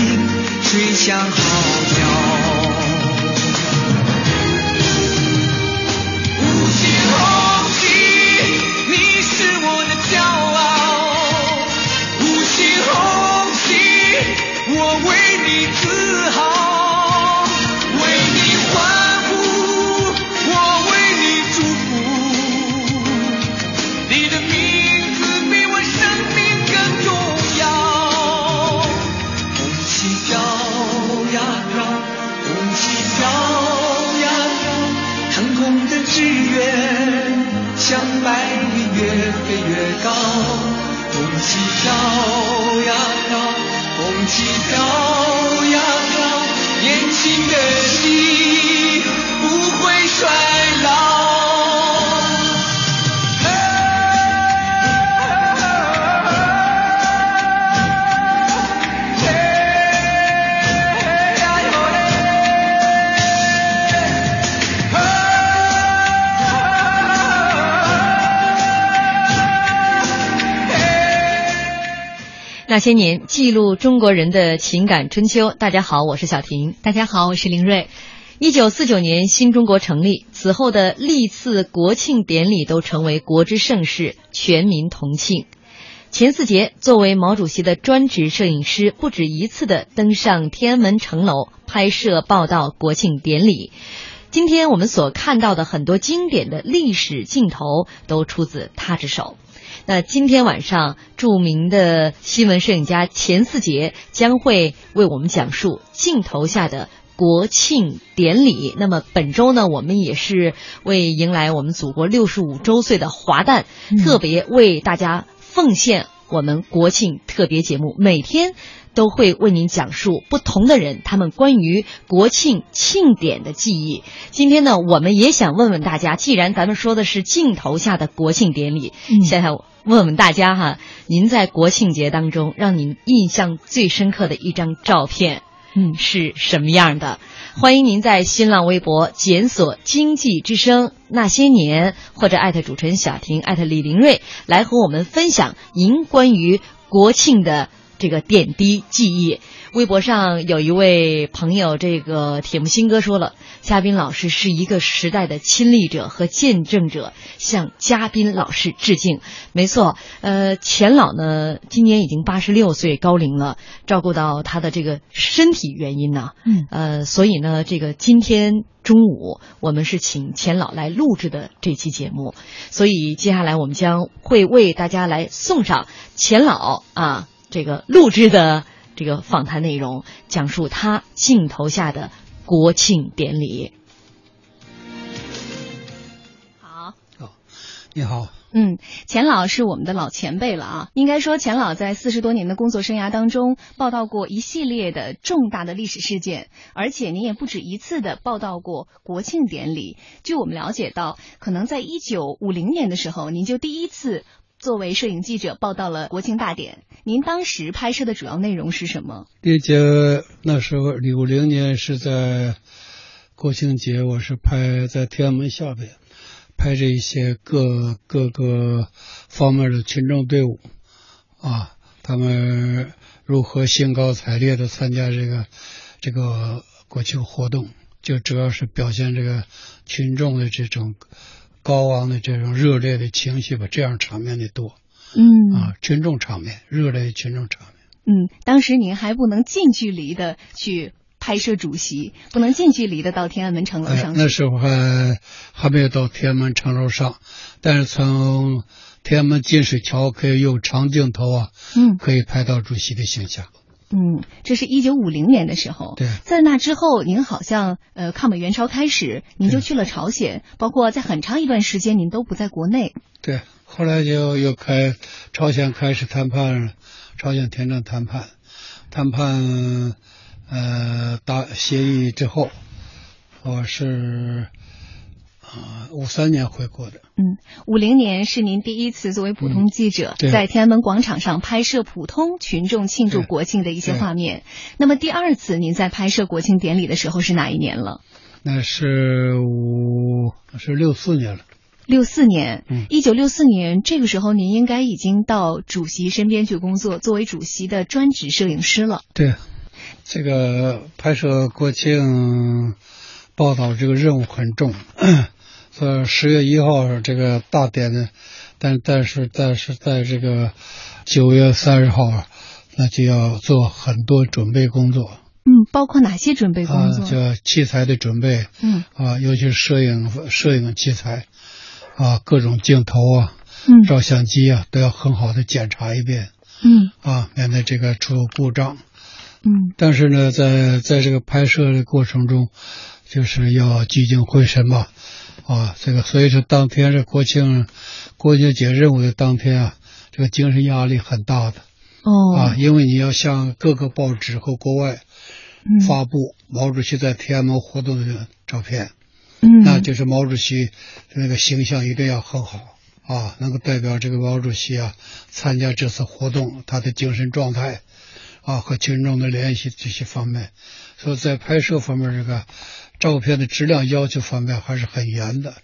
深情，吹响号角。些年，记录中国人的情感春秋。大家好，我是小婷。大家好，我是林瑞。一九四九年，新中国成立，此后的历次国庆典礼都成为国之盛事，全民同庆。钱四杰作为毛主席的专职摄影师，不止一次的登上天安门城楼拍摄报道国庆典礼。今天我们所看到的很多经典的历史镜头，都出自他之手。那今天晚上，著名的新闻摄影家钱四杰将会为我们讲述镜头下的国庆典礼。那么本周呢，我们也是为迎来我们祖国六十五周岁的华诞，嗯特别为大家奉献我们国庆特别节目，每天。都会为您讲述不同的人他们关于国庆庆典的记忆。今天呢，我们也想问问大家，既然咱们说的是镜头下的国庆典礼，嗯现在问问大家哈，您在国庆节当中让您印象最深刻的一张照片，嗯是什么样的？欢迎您在新浪微博检索“经济之声那些年”或者艾特主持人小婷艾特李林瑞来和我们分享您关于国庆的。这个点滴记忆，微博上有一位朋友，这个铁木新哥说了，嘉宾老师是一个时代的亲历者和见证者，向嘉宾老师致敬。没错，呃，钱老呢，今年已经八十六岁高龄了，照顾到他的这个身体原因呢，嗯呃，所以呢，这个今天中午我们是请钱老来录制的这期节目，所以接下来我们将会为大家来送上钱老啊。这个录制的这个访谈内容，讲述他镜头下的国庆典礼。好，你好，嗯，钱老是我们的老前辈了啊。应该说，钱老在四十多年的工作生涯当中，报道过一系列的重大的历史事件，而且您也不止一次的报道过国庆典礼。据我们了解到，可能在一九五零年的时候，您就第一次作为摄影记者报道了国庆大典。您当时拍摄的主要内容是什么？那节那时候五零年是在国庆节，我是拍在天安门下边。拍着一些各各个方面的群众队伍，啊，他们如何兴高采烈的参加这个这个国庆活动，就主要是表现这个群众的这种高昂的这种热烈的情绪吧，这样场面的多，嗯，啊，群众场面，热烈的群众场面。嗯，当时您还不能近距离的去。拍摄主席不能近距离的到天安门城楼上。那时候还还没有到天安门城楼上，但是从天安门金水桥可以用长镜头啊，嗯，可以拍到主席的形象。嗯，这是一九五零年的时候。对，在那之后，您好像呃抗美援朝开始，您就去了朝鲜，包括在很长一段时间您都不在国内。对，后来就又开朝鲜开始谈判，朝鲜停战谈判，谈判。呃，达协议之后，我是啊五三年回国的。嗯，五零年是您第一次作为普通记者在天安门广场上拍摄普通群众庆祝国庆的一些画面。那么第二次您在拍摄国庆典礼的时候是哪一年了？那是五是六四年了。六四年，一九六四年这个时候您应该已经到主席身边去工作，作为主席的专职摄影师了。对。这个拍摄国庆报道这个任务很重，说十月一号这个大典呢，但但是但是在这个九月三十号，那就要做很多准备工作。嗯，包括哪些准备工作？啊叫器材的准备。嗯。啊，尤其是摄影摄影器材，啊，各种镜头啊，嗯，照相机啊，都要很好的检查一遍。嗯。啊，免得这个出故障。嗯，但是呢，在在这个拍摄的过程中，就是要聚精会神嘛，啊，这个所以说当天是国庆国庆节任务的当天啊，这个精神压力很大的，哦，啊，因为你要向各个报纸和国外发布毛主席在天安门活动的照片，嗯，那就是毛主席那个形象一定要很好啊，能够代表这个毛主席啊参加这次活动他的精神状态。啊，和群众的联系这些方面，所以在拍摄方面，这个照片的质量要求方面还是很严的，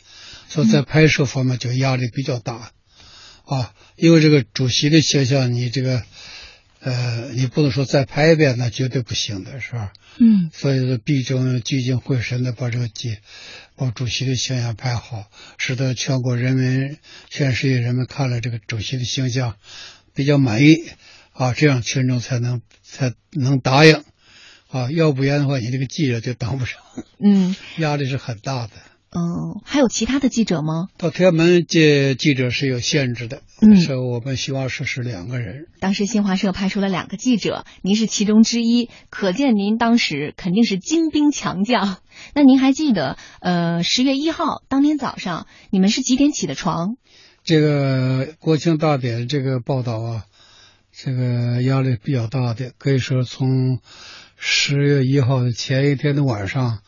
所以在拍摄方面就压力比较大，啊，因为这个主席的形象，你这个，呃，你不能说再拍一遍，那绝对不行的，是吧？嗯，所以说必须聚精会神的把这个节，把主席的形象拍好，使得全国人民、全世界人们看了这个主席的形象比较满意。啊，这样群众才能才能答应，啊，要不然的话，你这个记者就当不上。嗯，压力是很大的。嗯，还有其他的记者吗？到天安门接记者是有限制的。嗯，是我们新华社是两个人。当时新华社派出了两个记者，您是其中之一，可见您当时肯定是精兵强将。那您还记得，呃，十月一号当天早上，你们是几点起的床？这个国庆大典这个报道啊。这个压力比较大的，可以说从十月一号的前一天的晚上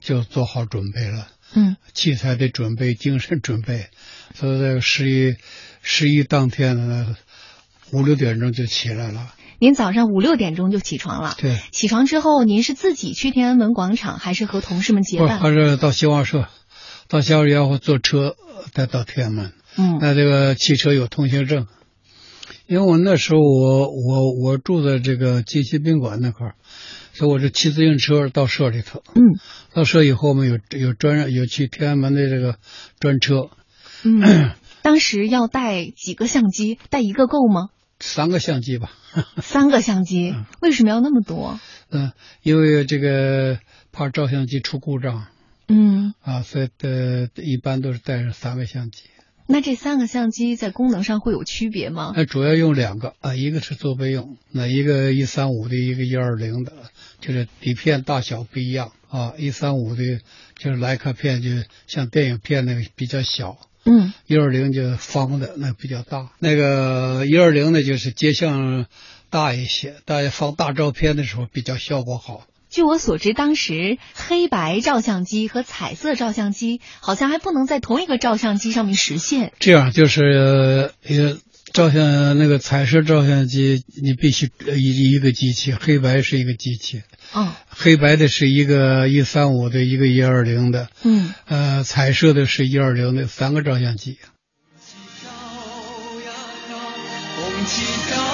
就做好准备了。嗯，器材的准备、精神准备，所以在十一十一当天呢，五六点钟就起来了。您早上五六点钟就起床了？对。起床之后，您是自己去天安门广场，还是和同事们结伴？还是到新华社，到新华社然后坐车再到天安门。嗯。那这个汽车有通行证。因为我那时候我我我住在这个金禧宾馆那块儿，所以我是骑自行车到社里头。嗯，到社以后我们有有专有去天安门的这个专车。嗯，当时要带几个相机？带一个够吗？三个相机吧。三个相机？为什么要那么多？嗯，因为这个怕照相机出故障。嗯。啊，所以呃一般都是带上三个相机。那这三个相机在功能上会有区别吗？那主要用两个啊，一个是做备用，那一个一三五的，一个一二零的，就是底片大小不一样啊。一三五的，就是徕卡片，就像电影片那个比较小嗯，一二零就方的，那比较大。那个一二零呢，就是接像大一些，大家放大照片的时候比较效果好。据我所知，当时黑白照相机和彩色照相机好像还不能在同一个照相机上面实现。这样就是呃，照相那个彩色照相机，你必须一一个机器，黑白是一个机器。哦，黑白的是一个一三五的，一个一二零的，嗯，呃，彩色的是一二零的，三个照相机。红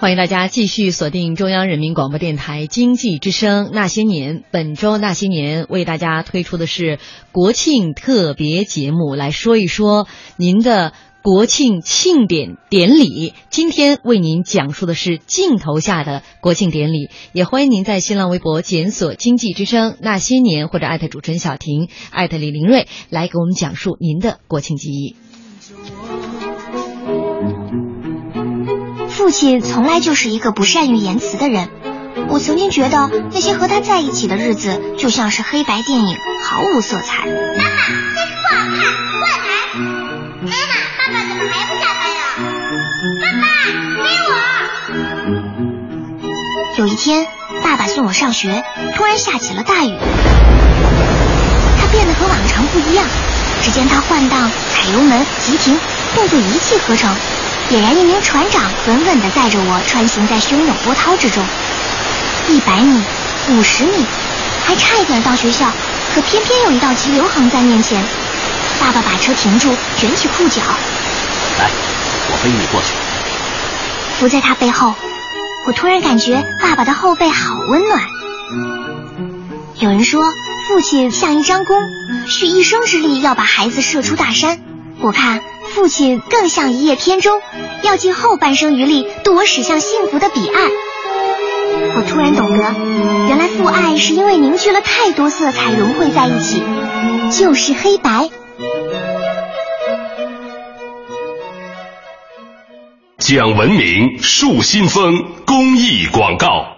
欢迎大家继续锁定中央人民广播电台经济之声《那些年》。本周《那些年》为大家推出的是国庆特别节目，来说一说您的国庆庆典典礼。今天为您讲述的是镜头下的国庆典礼。也欢迎您在新浪微博检索“经济之声那些年”或者艾特主持人小婷、艾特李林瑞，来给我们讲述您的国庆记忆。父亲从来就是一个不善于言辞的人。我曾经觉得那些和他在一起的日子就像是黑白电影，毫无色彩。妈妈，这个不好看，乱来！妈妈，爸爸怎么还不下班呀？爸爸，给我！有一天，爸爸送我上学，突然下起了大雨。他变得和往常不一样，只见他换挡、踩油门、急停，动作一气呵成。俨然一名船长，稳稳地载着我穿行在汹涌波涛之中。一百米，五十米，还差一点到学校，可偏偏有一道急流横在面前。爸爸把车停住，卷起裤脚，来，我背你过去。伏在他背后，我突然感觉爸爸的后背好温暖。有人说，父亲像一张弓，蓄一生之力要把孩子射出大山。我看。父亲更像一叶扁舟，要尽后半生余力渡我驶向幸福的彼岸。我突然懂得，原来父爱是因为凝聚了太多色彩融汇在一起，就是黑白。讲文明树新风公益广告。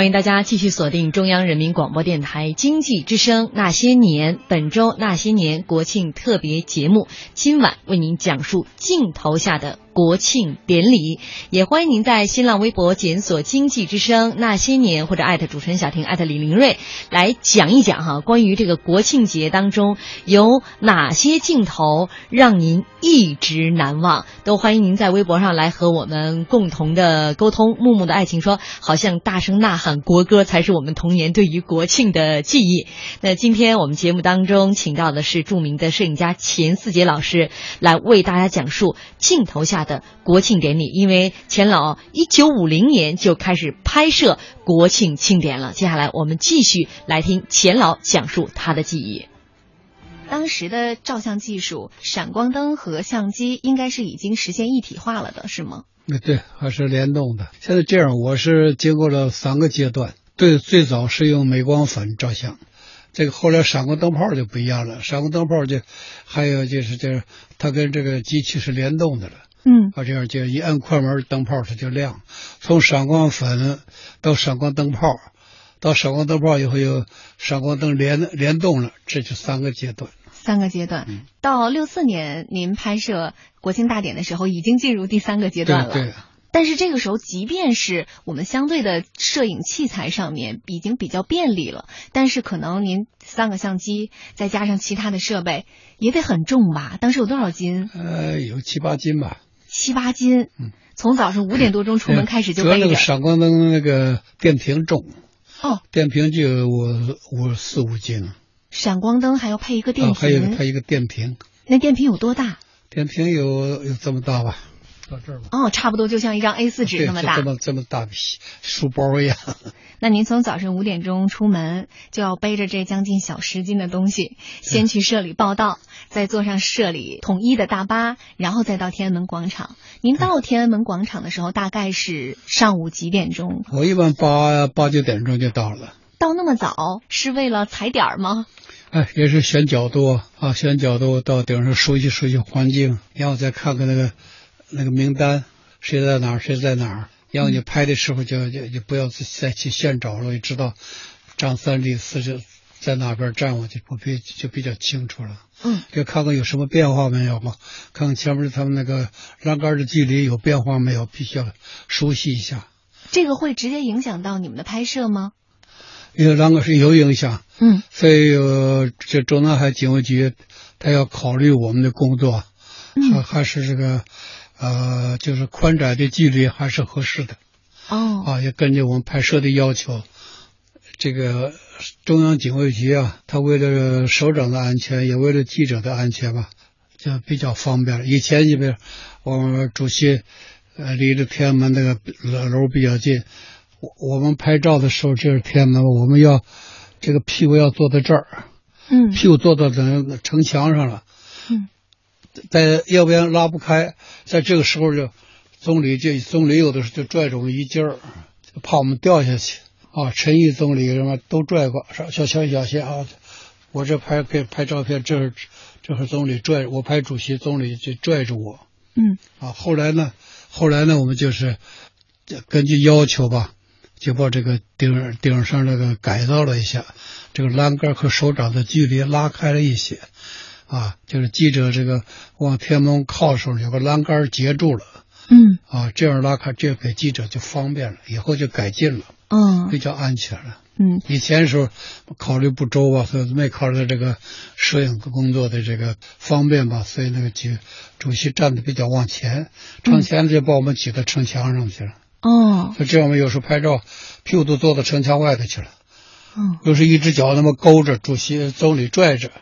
欢迎大家继续锁定中央人民广播电台经济之声《那些年》本周《那些年》国庆特别节目，今晚为您讲述镜头下的国庆典礼。也欢迎您在新浪微博检索“经济之声那些年”或者艾特主持人小婷艾特李林瑞来讲一讲哈，关于这个国庆节当中有哪些镜头让您一直难忘，都欢迎您在微博上来和我们共同的沟通。木木的爱情说，好像大声呐喊国歌才是我们童年对于国庆的记忆。那今天我们节目当中请到的是著名的摄影家钱四杰老师，来为大家讲述镜头下的国庆典礼。因为钱老一九五零年就开始拍摄国庆庆典了。接下来我们继续来听钱老讲述他的记忆。当时的照相技术，闪光灯和相机应该是已经实现一体化了的，是吗？对，还是联动的。现在这样，我是经过了三个阶段。对，最早是用镁光粉照相，这个后来闪光灯泡就不一样了。闪光灯泡就还有就是就是它跟这个机器是联动的了。嗯，啊，这样就一按快门，灯泡它就亮。从闪光粉到闪光灯泡，到闪光灯泡以后有闪光灯联联动了，这就三个阶段。三个阶段，嗯到六四年您拍摄国庆大典的时候，已经进入第三个阶段了。对对。但是这个时候，即便是我们相对的摄影器材上面已经比较便利了，但是可能您三个相机再加上其他的设备，也得很重吧？当时有多少斤？呃，有七八斤吧。七八斤。嗯。从早上五点多钟出门开始就背着。主要那个闪光灯那个电瓶重。哦。电瓶就有五五四五斤。闪光灯还要配一个电瓶。啊，还有配一个电瓶。那电瓶有多大？电瓶有有这么大吧。到这儿吧。哦，差不多就像一张 A4 纸那么大，这么这么大的书包一样。那您从早晨五点钟出门，就要背着这将近小十斤的东西，先去社里报道，再坐上社里统一的大巴，然后再到天安门广场。您到天安门广场的时候，大概是上午几点钟？我一般八八九点钟就到了。到那么早是为了踩点儿吗？哎，也是选角度啊，选角度到顶上熟悉熟悉环境，然后再看看那个。那个名单谁在哪儿，谁在哪儿？然后你拍的时候就就就不要再去现找了，就知道张三李四就在哪边站，我就不比就比较清楚了。嗯，就看看有什么变化没有嘛？看看前面他们那个栏杆的距离有变化没有？必须要熟悉一下。这个会直接影响到你们的拍摄吗？因为栏杆是有影响。嗯，所以这中南海警卫局他要考虑我们的工作，还还是这个。呃，就是宽窄的距离还是合适的，哦，啊，也根据我们拍摄的要求，这个中央警卫局啊，他为了首长的安全，也为了记者的安全吧，就比较方便了。以前你比如我们主席，呃，离着天安门那个楼比较近，我我们拍照的时候，就是天安门，我们要这个屁股要坐在这儿，嗯，屁股坐到等城墙上了。在要不然拉不开，在这个时候就总理就总理有的时候就拽着我们衣襟儿，怕我们掉下去啊。陈毅总理什么都拽过，说小心小心啊！我这拍给拍照片，这是这是总理拽我拍主席，总理就拽着我。嗯啊，后来呢，后来呢，我们就是根据要求吧，就把这个顶顶上那个改造了一下，这个栏杆和手掌的距离拉开了一些。啊，就是记者这个往天安门靠的时候，有个栏杆截住了。嗯。啊，这样拉开，这给记者就方便了，以后就改进了。嗯。比较安全了。嗯。以前时候考虑不周吧，所以没考虑到这个摄影工作的这个方便吧，所以那个主主席站的比较往前，城前就把我们挤到城墙上去了。哦。就这样，我们有时候拍照，屁股都坐到城墙外头去了。嗯。又是一只脚那么勾着，主席总理拽着。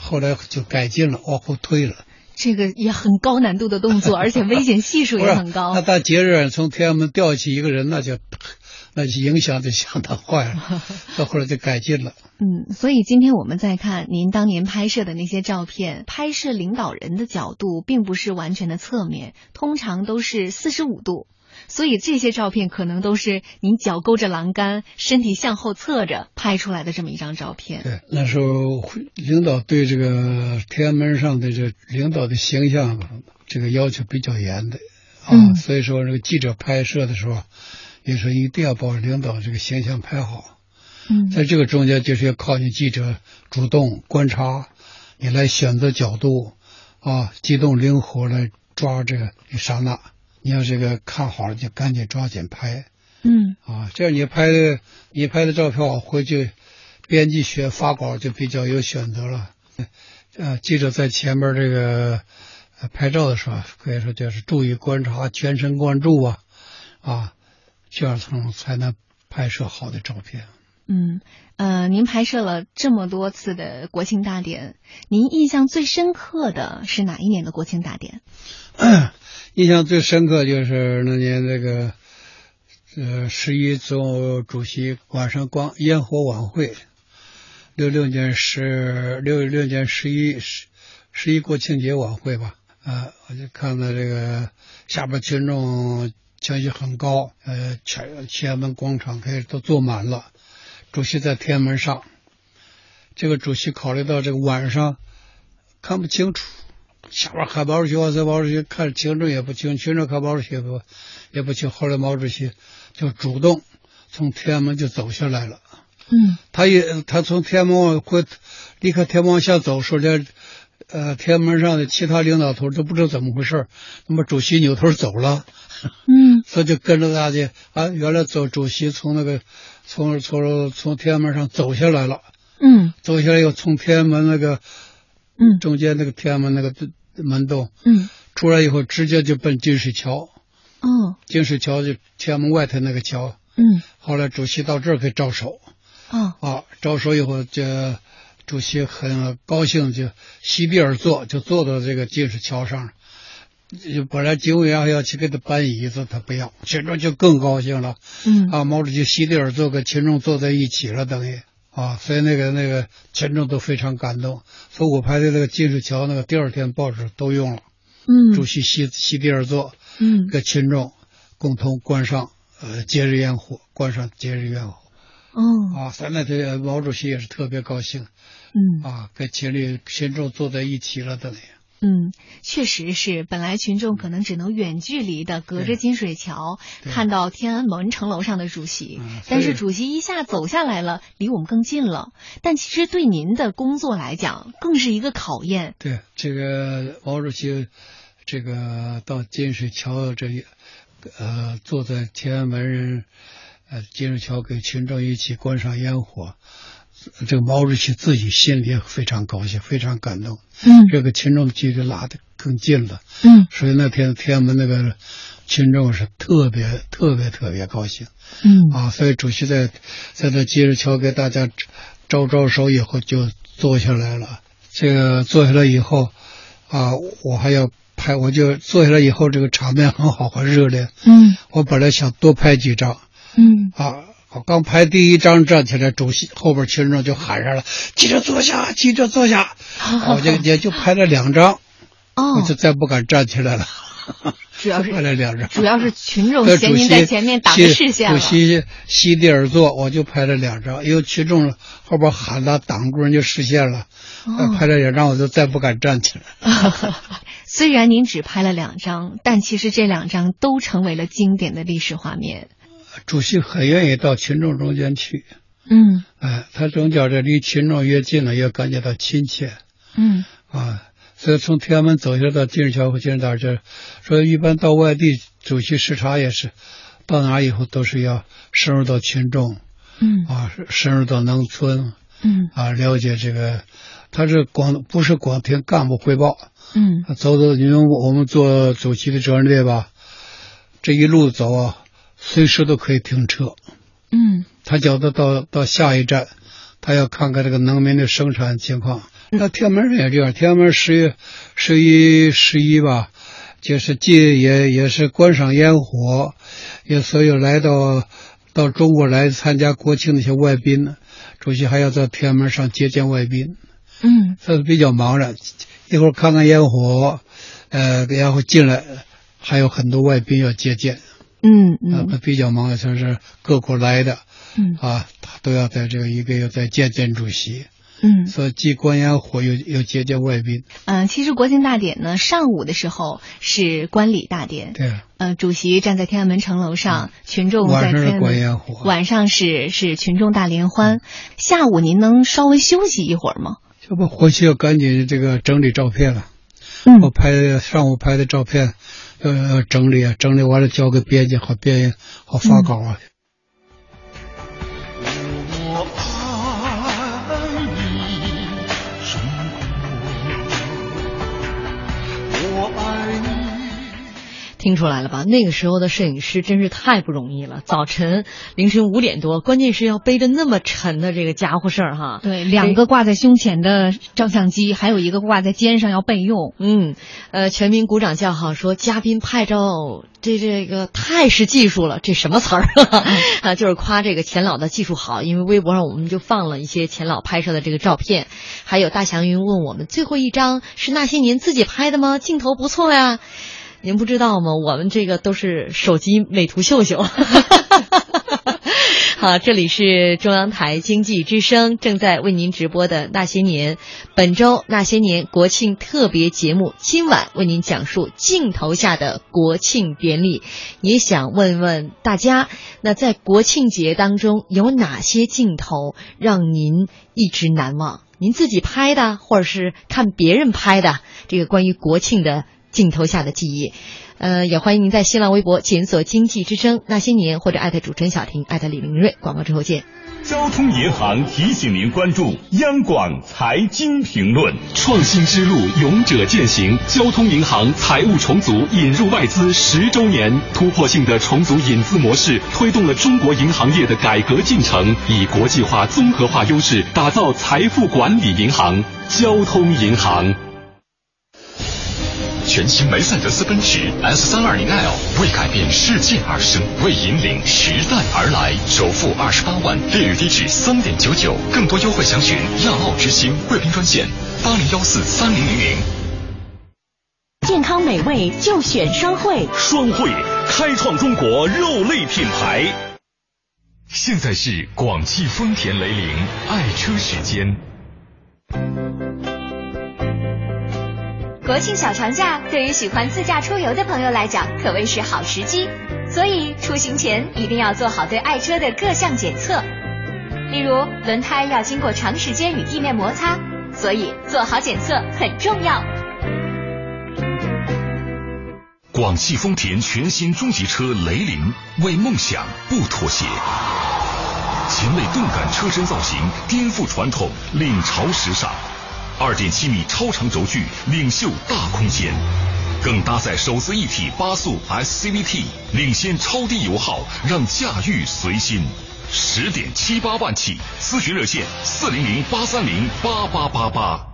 后来就改进了，往后退了。这个也很高难度的动作，而且危险系数也很高。那大节日从天安门吊起一个人，那就 那就影响就相当坏了。到后来就改进了。嗯，所以今天我们再看您当年拍摄的那些照片，拍摄领导人的角度并不是完全的侧面，通常都是四十五度。所以这些照片可能都是您脚勾着栏杆，身体向后侧着拍出来的这么一张照片。对，那时候领导对这个天安门上的这领导的形象，这个要求比较严的啊。嗯。所以说，这个记者拍摄的时候，也说一定要把领导这个形象拍好。嗯，在这个中间，就是要靠你记者主动观察，你来选择角度，啊，机动灵活来抓这个一刹那。你要这个看好了，就赶紧抓紧拍。嗯，啊，这样你拍的你拍的照片回去，编辑学发稿就比较有选择了。呃，记者在前面这个拍照的时候，可以说就是注意观察，全神贯注啊，啊，这样才能才能拍摄好的照片。嗯，呃，您拍摄了这么多次的国庆大典，您印象最深刻的是哪一年的国庆大典？印象最深刻就是那年那个，呃，十一总主席晚上光烟火晚会，六六年十六六年十一十十一国庆节晚会吧，啊，我就看到这个下边群众情绪很高，呃，全天安门广场开始都坐满了。主席在天安门上，这个主席考虑到这个晚上看不清楚，下边看毛主席万岁，毛主席看群众也不清，群众看毛主席也不也不清。后来毛主席就主动从天安门就走下来了。嗯，他也他从天安门往回离开天安门往下走，说这呃天安门上的其他领导头都不知道怎么回事，那么主席扭头走了。嗯，所以就跟着大家啊，原来走主席从那个。从从从天安门上走下来了，嗯，走下来又从天安门那个，嗯，中间那个天安门那个门洞，嗯，出来以后直接就奔金水桥，哦，金水桥就天安门外头那个桥，嗯，后来主席到这儿给招手，哦，啊，招手以后就主席很高兴，就席地而坐，就坐到这个金水桥上。就本来警卫员还要去给他搬椅子，他不要，群众就更高兴了。嗯。啊，毛主席席地而坐，跟群众坐在一起了，等于啊，所以那个那个群众都非常感动。所以我拍的那个金水桥，那个第二天报纸都用了。嗯，主席席席地而坐，嗯，跟群众共同观赏呃节日烟火，观赏节日烟火。哦，啊，咱那天毛主席也是特别高兴。嗯，啊，跟群里群众坐在一起了，等于。嗯，确实是。本来群众可能只能远距离的隔着金水桥看到天安门城楼上的主席，嗯、但是主席一下走下来了，离我们更近了。但其实对您的工作来讲，更是一个考验。对，这个毛主席，这个到金水桥这里，呃，坐在天安门，呃，金水桥给群众一起观赏烟火。这个毛主席自己心里也非常高兴，非常感动。嗯，这个群众距离拉得更近了。嗯，所以那天天安门那个群众是特别特别特别高兴。嗯，啊，所以主席在在这接着桥给大家招招手以后就坐下来了。这个坐下来以后，啊，我还要拍，我就坐下来以后，这个场面很好，很热烈。嗯，我本来想多拍几张。嗯，啊。我刚拍第一张站起来，主席后边群众就喊上了：“记者坐下，记者坐下。”我就也就拍了两张，哦，我就再不敢站起来了。主要是 拍了两张，主要是群众嫌您在前面挡着视线主席席地而坐，我就拍了两张，因为群众后边喊了挡住人家视线了，哦、拍了两张我就再不敢站起来。虽然您只拍了两张，但其实这两张都成为了经典的历史画面。主席很愿意到群众中间去，嗯，哎，他总觉着离群众越近了，越感觉到亲切，嗯，啊，所以从天安门走下来到金日桥和金日大这，说一般到外地主席视察也是，到哪以后都是要深入到群众，嗯，啊，深入到农村，嗯，啊，了解这个，他是光不是光听干部汇报，嗯，走走，因为我们做主席的责任队吧，这一路走啊。随时都可以停车，嗯，他叫他到到下一站，他要看看这个农民的生产情况。那天安门也这样，天安门十月十一十一吧，就是既也也是观赏烟火，也所有来到到中国来参加国庆那些外宾呢，主席还要在天安门上接见外宾，嗯，他是比较忙的。一会儿看看烟火，呃，然后进来还有很多外宾要接见。嗯嗯，啊，比较忙的就是各国来的，嗯啊，他都要在这个一个要再见见主席，嗯，所以既观烟火又又接见外宾。嗯、其实国庆大典呢，上午的时候是观礼大典，对，啊呃，主席站在天安门城楼上，群众在天安门观烟火晚上是是群众大联欢。下午您能稍微休息一会儿吗？这不回去要赶紧这个整理照片了。我拍的上午拍的照片，要要整理啊，整理完了交给编辑，好编好发稿啊。听出来了吧？那个时候的摄影师真是太不容易了。早晨凌晨五点多，关键是要背着那么沉的这个家伙事儿哈。对，两个挂在胸前的照相机，还有一个挂在肩上要备用。嗯，呃，全民鼓掌叫好，说嘉宾拍照这这个太是技术了，这什么词儿啊？啊，就是夸这个钱老的技术好，因为微博上我们就放了一些钱老拍摄的这个照片，还有大祥云问我们最后一张是那些年自己拍的吗？镜头不错呀。您不知道吗？我们这个都是手机美图秀秀。好，这里是中央台经济之声正在为您直播的《那些年》，本周《那些年》国庆特别节目，今晚为您讲述镜头下的国庆典礼。也想问问大家，那在国庆节当中有哪些镜头让您一直难忘？您自己拍的，或者是看别人拍的，这个关于国庆的镜头下的记忆。呃，也欢迎您在新浪微博检索“经济之声那些年”或者艾特主持人小婷，艾特李明瑞。广告之后见。交通银行提醒您关注央广财经评论。创新之路，勇者践行。交通银行财务重组引入外资十周年，突破性的重组引资模式，推动了中国银行业的改革进程，以国际化、综合化优势打造财富管理银行——交通银行。全新梅赛德斯奔驰 S 三二零 L 为改变世界而生，为引领时代而来。首付二十八万，利率低至三点九九，更多优惠详询亚奥之星贵宾专线八零幺四三零零零。健康美味就选双汇，双汇开创中国肉类品牌。现在是广汽丰田雷凌爱车时间。国庆小长假对于喜欢自驾出游的朋友来讲，可谓是好时机。所以出行前一定要做好对爱车的各项检测，例如轮胎要经过长时间与地面摩擦，所以做好检测很重要。广汽丰田全新中级车雷凌，为梦想不妥协。前卫动感车身造型颠覆传统，领潮时尚。二点七米超长轴距，领袖大空间，更搭载手自一体八速 SCVT，领先超低油耗，让驾驭随心。十点七八万起，咨询热线四零零八三零八八八八。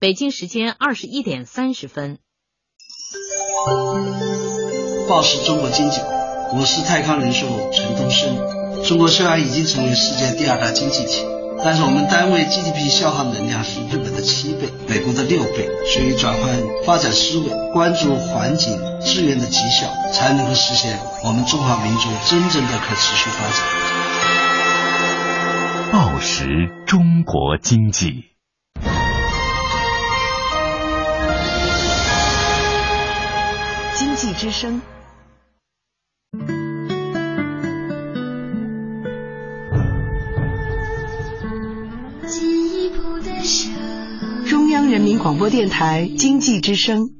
北京时间二十一点三十分。报时中国经济，我是泰康人寿陈东升。中国虽然已经成为世界第二大经济体，但是我们单位 GDP 消耗能量是日本的七倍，美国的六倍。所以转换发展思维，关注环境资源的绩效，才能够实现我们中华民族真正的可持续发展。报时中国经济。经济之声。中央人民广播电台经济之声。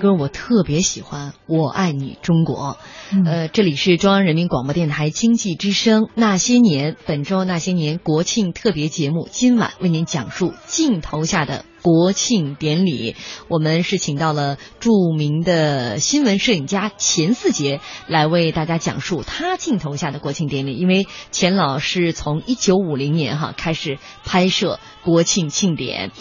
歌我特别喜欢，《我爱你中国》。呃，这里是中央人民广播电台经济之声《那些年》本周《那些年》国庆特别节目，今晚为您讲述镜头下的国庆典礼。我们是请到了著名的新闻摄影家钱四杰来为大家讲述他镜头下的国庆典礼。因为钱老是从一九五零年哈开始拍摄国庆庆典。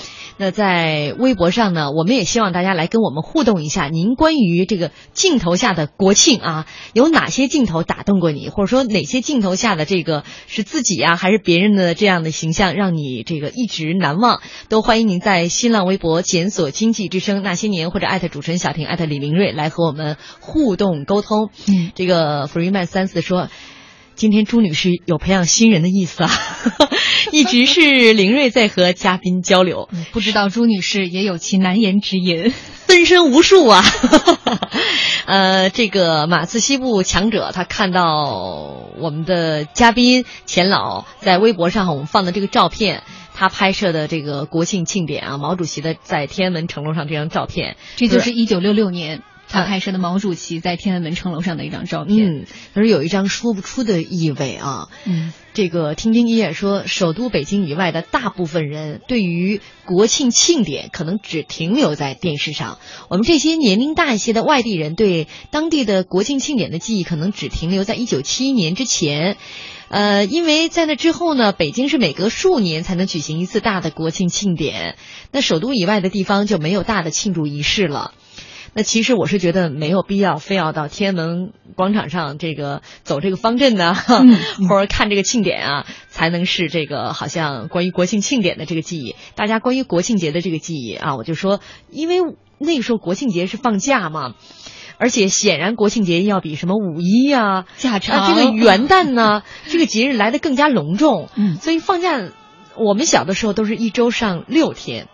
那在微博上呢，我们也希望大家来跟我们互动一下，您关于这个镜头下的国庆啊，有哪些镜头打动过你，或者说哪些镜头下的这个是自己呀，还是别人的这样的形象让你这个一直难忘？都欢迎您在新浪微博检索“经济之声那些年”或者艾特主持人小婷艾特李明瑞来和我们互动沟通。嗯，这个 Freeman 三四说。今天朱女士有培养新人的意思啊，一直是林瑞在和嘉宾交流，不知道朱女士也有其难言之隐，分身无数啊。呃，这个马刺西部强者他看到我们的嘉宾钱老在微博上我们放的这个照片，他拍摄的这个国庆庆典啊，毛主席的在天安门城楼上这张照片，这就是一九六六年。他拍摄的毛主席在天安门城楼上的一张照片，嗯，他说有一张说不出的意味啊。嗯，这个听听音乐说，首都北京以外的大部分人对于国庆庆典可能只停留在电视上。我们这些年龄大一些的外地人对当地的国庆庆典的记忆可能只停留在一九七一年之前。呃，因为在那之后呢，北京是每隔数年才能举行一次大的国庆庆典，那首都以外的地方就没有大的庆祝仪式了。那其实我是觉得没有必要非要到天安门广场上这个走这个方阵呢，或者看这个庆典啊，才能是这个好像关于国庆庆典的这个记忆。大家关于国庆节的这个记忆啊，我就说，因为那个时候国庆节是放假嘛，而且显然国庆节要比什么五一啊、假长这个元旦呢这个节日来的更加隆重。嗯，所以放假我们小的时候都是一周上六天，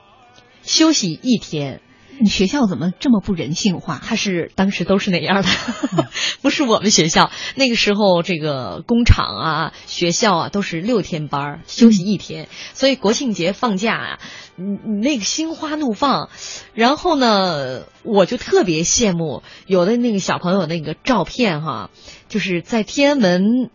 休息一天。你学校怎么这么不人性化？他是当时都是那样的，不是我们学校那个时候，这个工厂啊、学校啊都是六天班休息一天，所以国庆节放假啊，你你那个心花怒放。然后呢，我就特别羡慕有的那个小朋友那个照片哈，就是在天安门。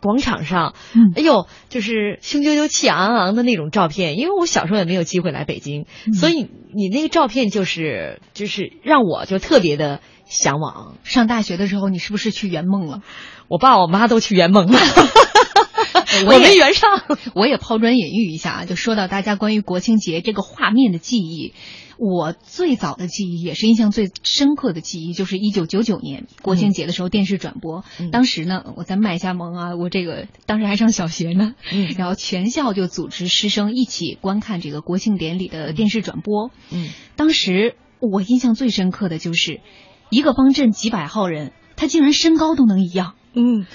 广场上，哎呦，就是雄赳赳、气昂昂的那种照片。因为我小时候也没有机会来北京，所以你那个照片就是就是让我就特别的向往。上大学的时候，你是不是去圆梦了？我爸我妈都去圆梦了，我没圆上。我也抛砖引玉一下啊，就说到大家关于国庆节这个画面的记忆。我最早的记忆也是印象最深刻的记忆，就是一九九九年国庆节的时候电视转播。当时呢，我在麦家盟啊，我这个当时还上小学呢，然后全校就组织师生一起观看这个国庆典礼的电视转播。嗯，当时我印象最深刻的就是一个方阵几百号人，他竟然身高都能一样。嗯。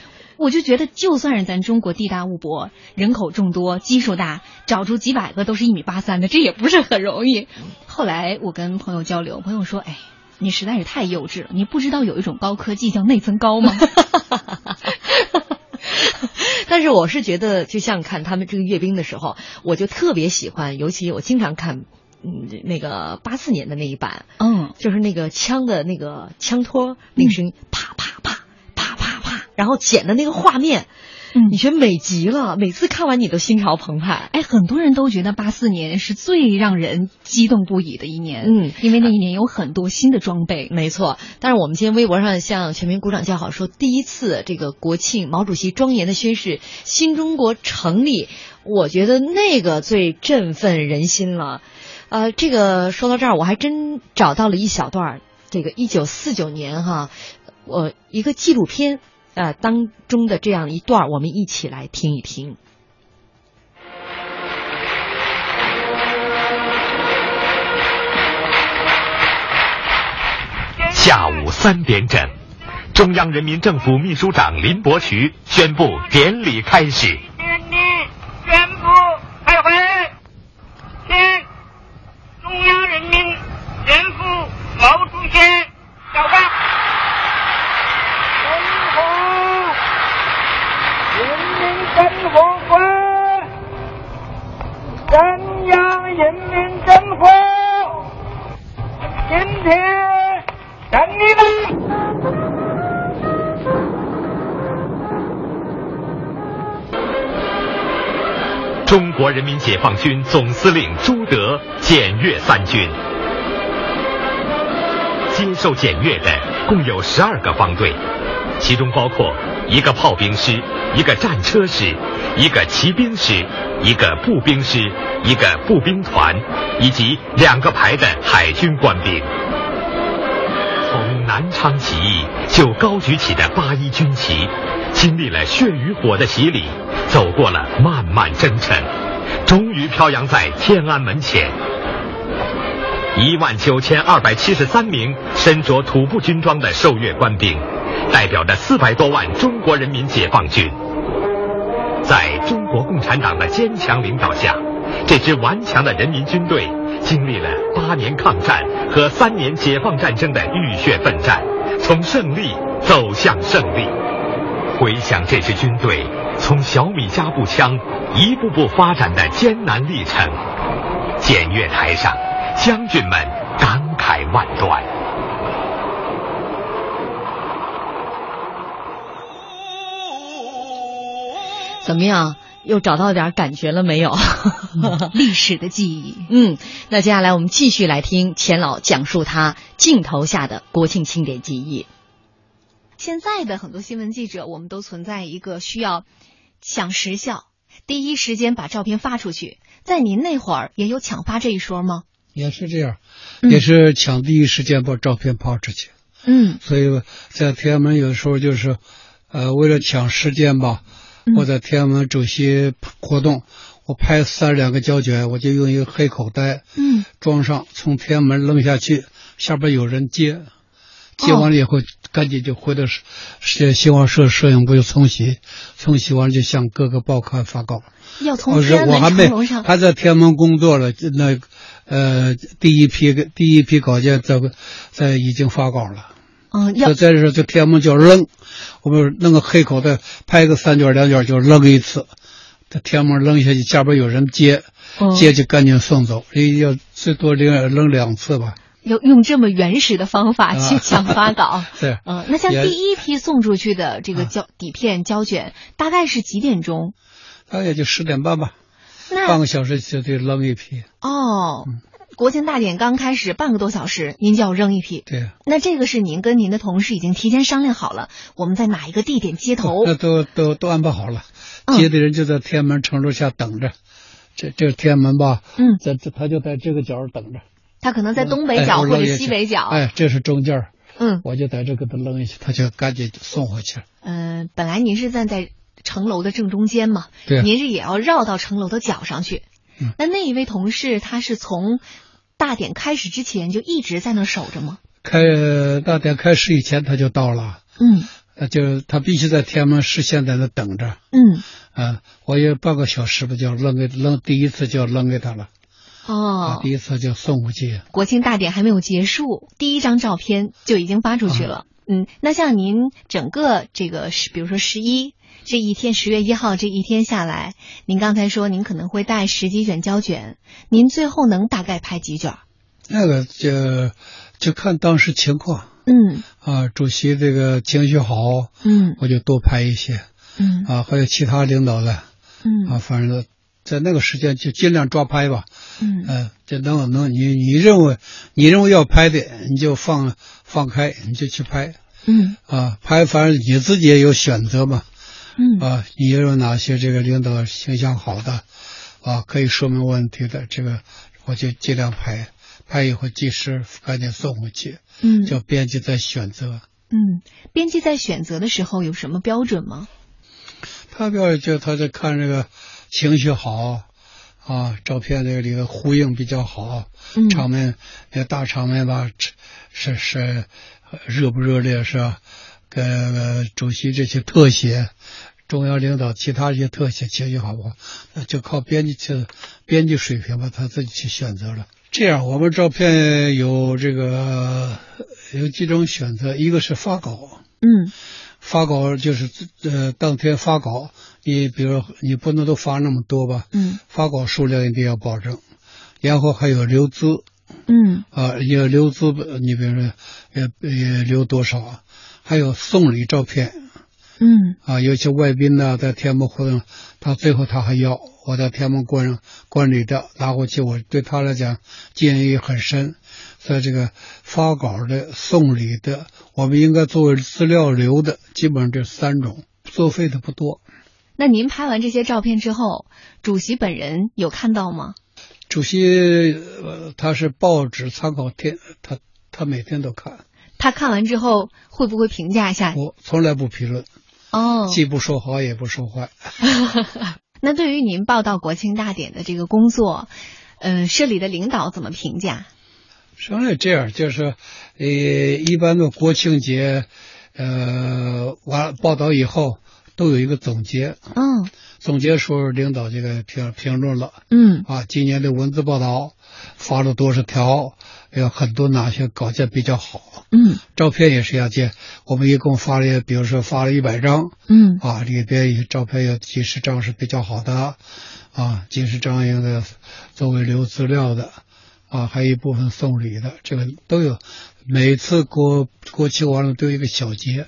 我就觉得，就算是咱中国地大物博、人口众多、基数大，找出几百个都是一米八三的，这也不是很容易。后来我跟朋友交流，朋友说：“哎，你实在是太幼稚了，你不知道有一种高科技叫内增高吗？” 但是我是觉得，就像看他们这个阅兵的时候，我就特别喜欢，尤其我经常看，嗯，那个八四年的那一版，嗯，就是那个枪的那个枪托那个声音，啪。然后剪的那个画面，嗯，你觉得美极了。每次看完你都心潮澎湃。哎，很多人都觉得八四年是最让人激动不已的一年，嗯，因为那一年有很多新的装备。没错。但是我们今天微博上向全民鼓掌叫好，说第一次这个国庆，毛主席庄严的宣誓新中国成立，我觉得那个最振奋人心了。呃，这个说到这儿，我还真找到了一小段这个一九四九年哈，我一个纪录片。呃，当中的这样一段，我们一起来听一听。下午三点整，中央人民政府秘书长林伯渠宣布典礼开始。典礼宣布开会，请中央人民政府毛主席教官。生活会，中央人民政府今天等你们。中国人民解放军总司令朱德检阅三军。接受检阅的共有十二个方队，其中包括一个炮兵师、一个战车师、一个骑兵师、一个步兵师、一个步兵团，以及两个排的海军官兵。从南昌起义就高举起的八一军旗，经历了血与火的洗礼，走过了漫漫征程，终于飘扬在天安门前。一万九千二百七十三名身着土布军装的受阅官兵，代表着四百多万中国人民解放军。在中国共产党的坚强领导下，这支顽强的人民军队经历了八年抗战和三年解放战争的浴血奋战，从胜利走向胜利。回想这支军队从小米加步枪一步步发展的艰难历程，检阅台上。将军们感慨万端。怎么样？又找到点感觉了没有？历史的记忆。嗯，那接下来我们继续来听钱老讲述他镜头下的国庆庆典记忆。现在的很多新闻记者，我们都存在一个需要抢时效，第一时间把照片发出去。在您那会儿也有抢发这一说吗？也是这样，也是抢第一时间把照片抛出去。嗯，所以在天安门有时候就是，呃，为了抢时间吧，嗯、我在天安门主席活动，我拍三两个胶卷，我就用一个黑口袋，嗯，装上，从天安门扔下去，下边有人接，接完了以后，哦、赶紧就回到是新华社摄影部就冲洗，冲洗完就向各个报刊发稿。要从天安门我还没城上，还在天安门工作了，那。呃，第一批第一批稿件在在已经发稿了。嗯，要在这就天安门就扔，我们弄个黑口袋，拍个三卷两卷就扔一次，这天安门扔下去，下边有人接，嗯、接就赶紧送走，要最多扔扔两次吧。要用这么原始的方法去抢发稿。啊、对，嗯，那像第一批送出去的这个胶底片胶卷，大概是几点钟？大概就十点半吧。半个小时就得扔一批哦。国庆大典刚开始半个多小时，您就要扔一批。对。那这个是您跟您的同事已经提前商量好了，我们在哪一个地点接头？那都都都安排好了，嗯、接的人就在天安门城楼下等着。这这是天安门吧？嗯。在这他就在这个角等着。他可能在东北角或者西北角。哎，这是中间。嗯。我就在这给他扔一下去，他就赶紧送回去。嗯、呃，本来您是站在城楼的正中间嘛，对、啊，您是也要绕到城楼的角上去。嗯，那那一位同事他是从大典开始之前就一直在那守着吗？开大典开始以前他就到了，嗯，那就他必须在天安门视线在那等着，嗯，啊，我有半个小时吧，就扔给扔第一次就扔给他了，哦，啊、第一次就送回去。国庆大典还没有结束，第一张照片就已经发出去了。啊、嗯，那像您整个这个十，比如说十一。这一天，十月一号这一天下来，您刚才说您可能会带十几卷胶卷，您最后能大概拍几卷？那个就就看当时情况。嗯。啊，主席这个情绪好，嗯，我就多拍一些。嗯。啊，还有其他领导的。嗯。啊，反正在那个时间就尽量抓拍吧。嗯。呃，就能能你你认为你认为要拍的，你就放放开，你就去拍。嗯。啊，拍反正你自己也有选择嘛。嗯啊，你有哪些这个领导形象好的，啊，可以说明问题的，这个我就尽量拍，拍以后及时赶紧送回去。嗯，叫编辑在选择。嗯，编辑在选择的时候有什么标准吗？他标准就他在看这个情绪好，啊，照片这个里头呼应比较好，嗯，场面那大场面吧，是是热不热烈是吧？跟主席这些特写，中央领导其他一些特写情绪好不好？那就靠编辑去编辑水平吧，他自己去选择了。这样，我们照片有这个有几种选择，一个是发稿，嗯，发稿就是呃当天发稿，你比如你不能都发那么多吧，嗯，发稿数量一定要保证，然后还有留资，嗯啊，要留资，你比如说也也留多少啊？还有送礼照片嗯啊，有些外宾呢在天安门活动，他最后他还要我在天安门观观礼的拿过去，我对他来讲记忆很深。所以这个发稿的、送礼的，我们应该作为资料留的，基本上这三种，作废的不多。那您拍完这些照片之后，主席本人有看到吗？主席，呃，他是报纸参考天，他他每天都看。他看完之后会不会评价一下？我从来不评论，哦，既不说好也不说坏。那对于您报道国庆大典的这个工作，嗯、社里的领导怎么评价？实际上这样，就是，呃，一般的国庆节，呃，完报道以后都有一个总结。嗯总结时候，领导这个评评论了。嗯啊，今年的文字报道发了多少条，有很多哪些稿件比较好。嗯照片也是要见，我们一共发了，比如说发了一百张，嗯啊，里边有照片有几十张是比较好的，啊，几十张应该作为留资料的，啊，还有一部分送礼的，这个都有。每次过过期完了都有一个小节。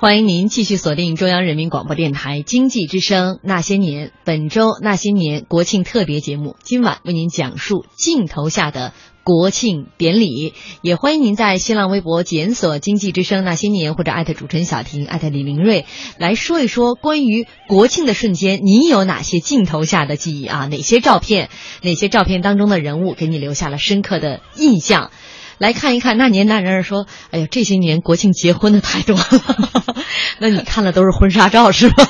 欢迎您继续锁定中央人民广播电台经济之声《那些年》，本周《那些年》国庆特别节目，今晚为您讲述镜头下的国庆典礼。也欢迎您在新浪微博检索“经济之声那些年”或者艾特主持人小婷、艾特李明瑞，来说一说关于国庆的瞬间，你有哪些镜头下的记忆啊？哪些照片？哪些照片当中的人物给你留下了深刻的印象？来看一看，那年那人儿说：“哎呀，这些年国庆结婚的太多了。”那你看的都是婚纱照是吧？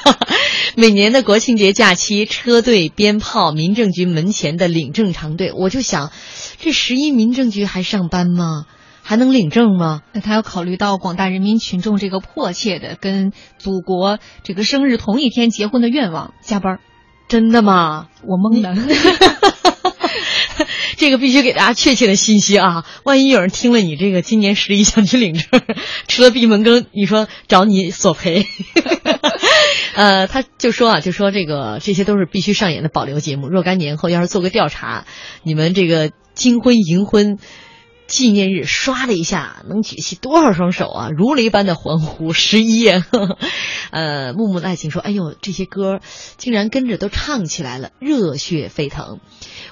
每年的国庆节假期，车队、鞭炮、民政局门前的领证长队，我就想，这十一民政局还上班吗？还能领证吗？那他要考虑到广大人民群众这个迫切的跟祖国这个生日同一天结婚的愿望，加班儿。真的吗？我懵了。这个必须给大家确切的信息啊！万一有人听了你这个今年十一想去领证，吃了闭门羹，你说找你索赔。呃，他就说啊，就说这个这些都是必须上演的保留节目。若干年后要是做个调查，你们这个金婚银婚。纪念日刷了一下，能举起多少双手啊？如雷般的欢呼，十一呀！呃，木木的爱情说：“哎呦，这些歌竟然跟着都唱起来了，热血沸腾。”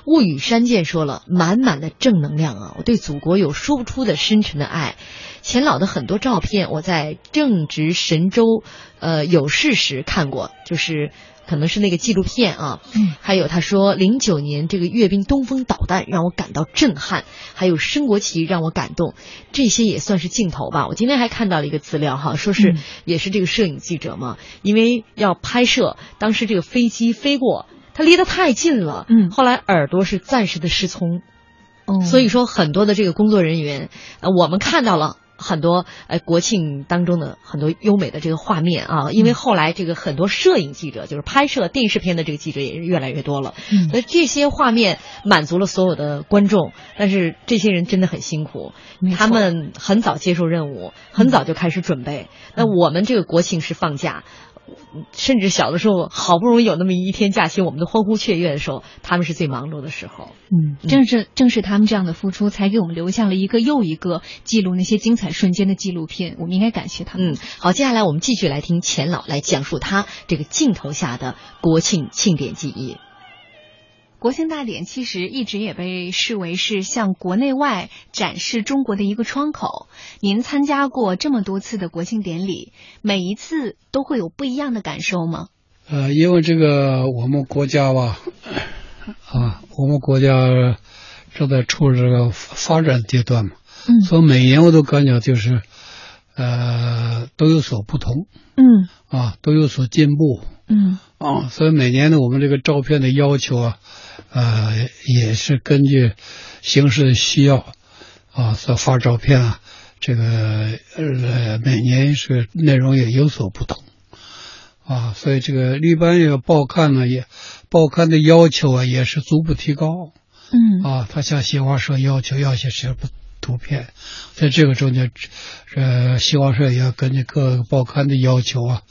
雾雨山涧说了，满满的正能量啊！我对祖国有说不出的深沉的爱。钱老的很多照片，我在正值神州呃有事时看过，就是。可能是那个纪录片啊，嗯，还有他说零九年这个阅兵东风导弹让我感到震撼，还有升国旗让我感动，这些也算是镜头吧。我今天还看到了一个资料哈，说是、嗯、也是这个摄影记者嘛，因为要拍摄当时这个飞机飞过，他离得太近了，嗯，后来耳朵是暂时的失聪，哦，所以说很多的这个工作人员，呃，我们看到了。很多呃国庆当中的很多优美的这个画面啊，因为后来这个很多摄影记者，就是拍摄电视片的这个记者也是越来越多了，嗯所以这些画面满足了所有的观众，但是这些人真的很辛苦，他们很早接受任务，很早就开始准备。那我们这个国庆是放假。甚至小的时候，好不容易有那么一天假期，我们都欢呼雀跃的时候，他们是最忙碌的时候。嗯，正是正是他们这样的付出，才给我们留下了一个又一个记录那些精彩瞬间的纪录片。我们应该感谢他们。嗯，好，接下来我们继续来听钱老来讲述他这个镜头下的国庆庆典记忆。国庆大典其实一直也被视为是向国内外展示中国的一个窗口。您参加过这么多次的国庆典礼，每一次都会有不一样的感受吗？呃，因为这个我们国家吧，啊，我们国家正在处这个发展阶段嘛，嗯。所以每年我都感觉就是，呃，都有所不同。嗯。啊，都有所进步。嗯。啊，所以每年呢，我们这个照片的要求啊，呃，也是根据形势的需要啊，所发照片啊，这个呃，每年是内容也有所不同。啊，所以这个一般这个报刊呢，也报刊的要求啊，也是逐步提高。嗯啊，他向新华社要求要些什么图片，在这个中间，呃，新华社也要根据各个报刊的要求啊，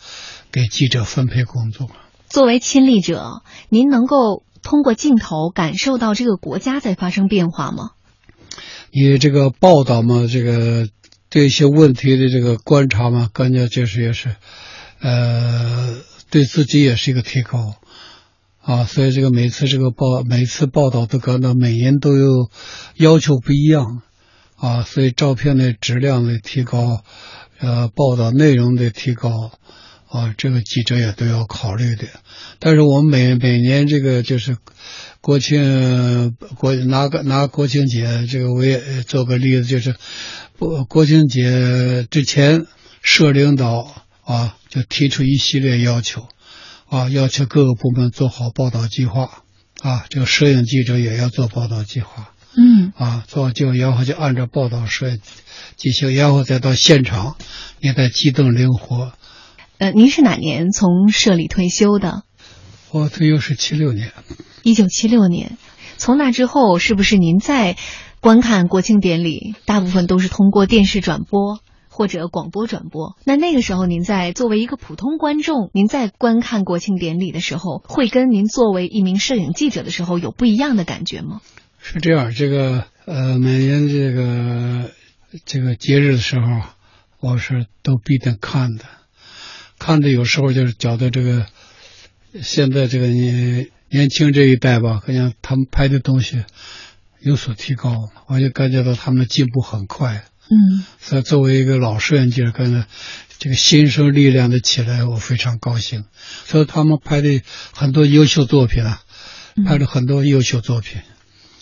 给记者分配工作。作为亲历者，您能够通过镜头感受到这个国家在发生变化吗？你这个报道嘛，这个对一些问题的这个观察嘛，感觉就是也是，呃，对自己也是一个提高。啊，所以这个每次这个报每次报道都感到每人都有要求不一样，啊，所以照片的质量的提高，呃，报道内容的提高，啊，这个记者也都要考虑的。但是我们每每年这个就是国庆国拿个拿国庆节这个我也做个例子，就是国国庆节之前，社领导啊就提出一系列要求。啊，要求各个部门做好报道计划，啊，这个摄影记者也要做报道计划，嗯，啊，做就然后就按照报道摄影进行，然后再到现场，你得机动灵活。呃，您是哪年从社里退休的？我退休是七六年，一九七六年。从那之后，是不是您在观看国庆典礼，大部分都是通过电视转播？或者广播转播，那那个时候您在作为一个普通观众，您在观看国庆典礼的时候，会跟您作为一名摄影记者的时候有不一样的感觉吗？是这样，这个呃，每年这个这个节日的时候，我是都必定看的，看着有时候就是觉得这个现在这个年年轻这一代吧，好像他们拍的东西有所提高，我就感觉到他们的进步很快。嗯，所以作为一个老摄影记者，跟这个新生力量的起来，我非常高兴。所以他们拍的很多优秀作品啊，拍了很多优秀作品，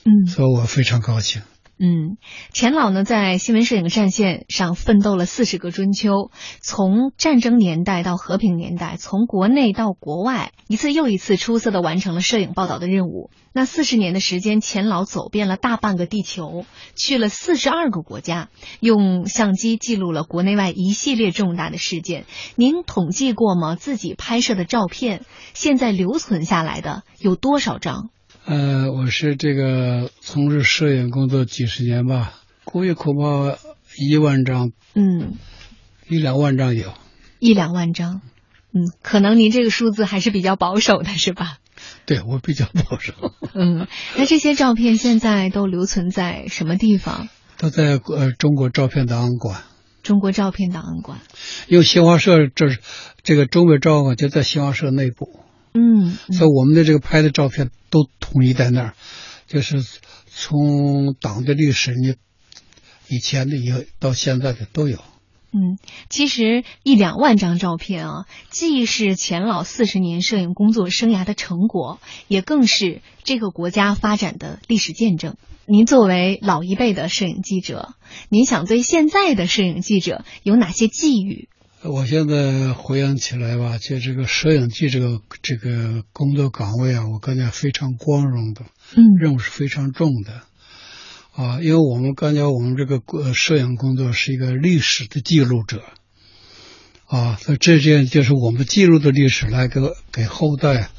嗯，所以我非常高兴。嗯，钱老呢在新闻摄影战线上奋斗了四十个春秋，从战争年代到和平年代，从国内到国外，一次又一次出色的完成了摄影报道的任务。那四十年的时间，钱老走遍了大半个地球，去了四十二个国家，用相机记录了国内外一系列重大的事件。您统计过吗？自己拍摄的照片，现在留存下来的有多少张？呃，我是这个从事摄影工作几十年吧，估计恐怕一万张，嗯，一两万张有，一两万张，嗯，可能您这个数字还是比较保守的，是吧？对我比较保守。嗯，那这些照片现在都留存在什么地方？都在呃中国照片档案馆。中国照片档案馆。因为新华社这是这个中美照案馆就在新华社内部。嗯，所以我们的这个拍的照片都统一在那儿，就是从党的历史，你以前的有到现在的都有。嗯，其实一两万张照片啊，既是钱老四十年摄影工作生涯的成果，也更是这个国家发展的历史见证。您作为老一辈的摄影记者，您想对现在的摄影记者有哪些寄语？我现在回想起来吧，就这个摄影记这个这个工作岗位啊，我感觉非常光荣的，嗯，任务是非常重的，啊，因为我们感觉我们这个呃摄影工作是一个历史的记录者，啊，所以这件就是我们记录的历史来给给后代，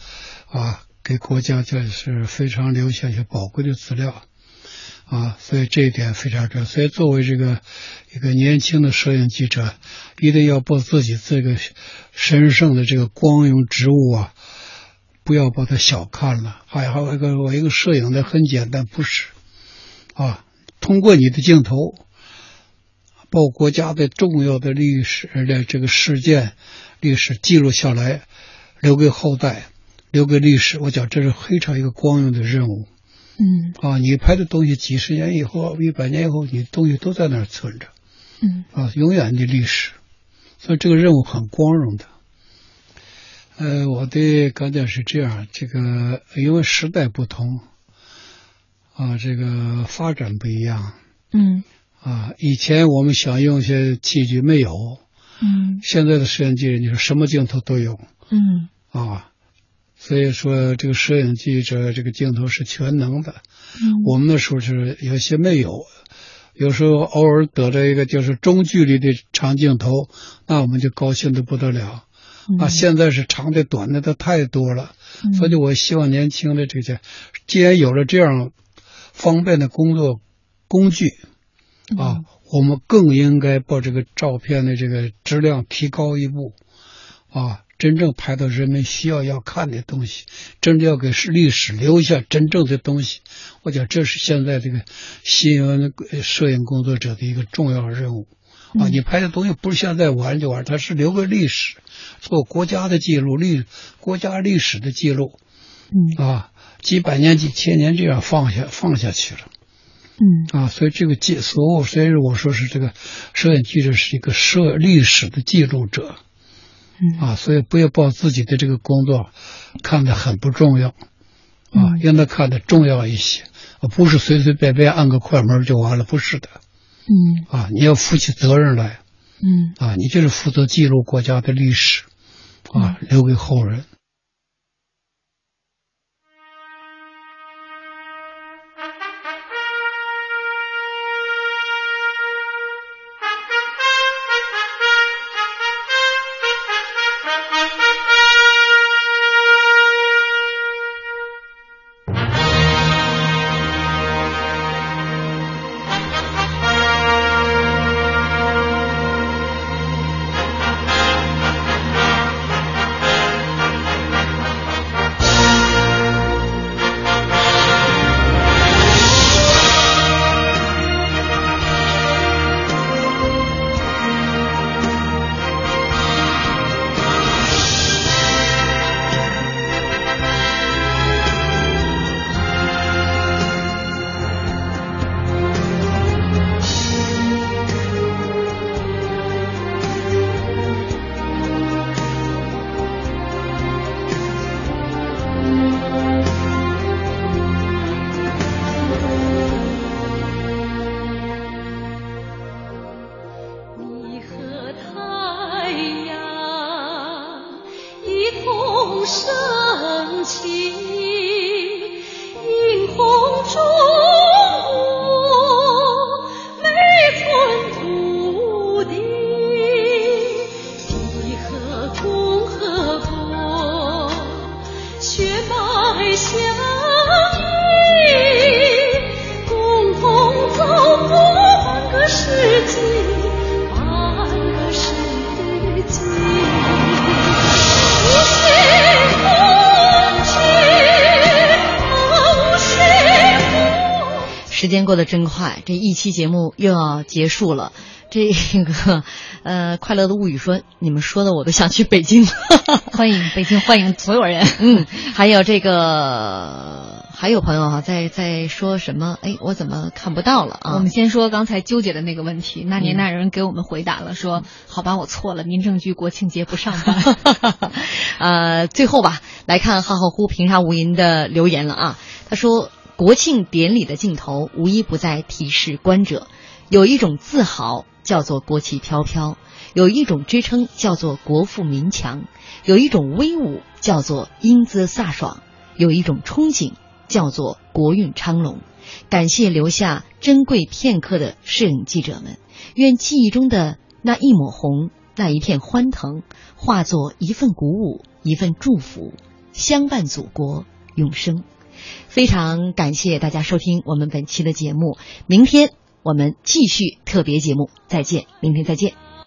啊，给国家就是非常留下一些宝贵的资料，啊，所以这一点非常重要。所以作为这个一个年轻的摄影记者，一定要把自己这个神圣的这个光荣职务啊，不要把它小看了。还有还有一个我一个摄影的很简单，不是。啊，通过你的镜头，把国家的重要的历史的这个事件、历史记录下来，留给后代，留给历史。我讲这是非常一个光荣的任务。嗯，啊，你拍的东西几十年以后、一百年以后，你东西都在那儿存着。嗯，啊，永远的历史，所以这个任务很光荣的。呃，我的感觉是这样，这个因为时代不同。啊，这个发展不一样。嗯。啊，以前我们想用一些器具没有。嗯。现在的摄影机，你说什么镜头都有。嗯。啊，所以说这个摄影记者这个镜头是全能的。嗯。我们那时候是有些没有，有时候偶尔得着一个就是中距离的长镜头，那我们就高兴的不得了。嗯、啊，现在是长的、短的都太多了。嗯、所以我希望年轻的这些，既然有了这样。方便的工作工具啊，我们更应该把这个照片的这个质量提高一步啊，真正拍到人们需要要看的东西，真正要给历史留下真正的东西。我讲这是现在这个新闻摄影工作者的一个重要任务啊。你拍的东西不是现在玩就玩，它是留个历史，做国家的记录，历国家历史的记录。嗯啊。几百年、几千年这样放下放下去了，嗯啊，所以这个记，所以所以我说是这个摄影记者是一个摄历史的记录者，嗯。啊，所以不要把自己的这个工作看得很不重要，啊，让他看得重要一些，不是随随便便按个快门就完了，不是的，嗯。啊，你要负起责任来，嗯。啊，你就是负责记录国家的历史，啊，留给后人。过得真快，这一期节目又要结束了。这个，呃，快乐的物语说，你们说的我都想去北京，欢迎北京，欢迎所有人。嗯，还有这个，还有朋友哈、在在说什么？哎，我怎么看不到了啊？我们先说刚才纠结的那个问题，那年那人给我们回答了，说：“好吧，我错了，民政局国庆节不上班。呃，最后吧，来看浩浩乎平沙无垠的留言了啊。他说，国庆典礼的镜头无一不在提示观者，有一种自豪叫做国旗飘飘，有一种支撑叫做国富民强，有一种威武叫做英姿飒爽，有一种憧憬叫做“国运昌隆”。感谢留下珍贵片刻的摄影记者们，愿记忆中的那一抹红，那一片欢腾，化作一份鼓舞，一份祝福，相伴祖国永生。非常感谢大家收听我们本期的节目，明天我们继续特别节目，再见，明天再见。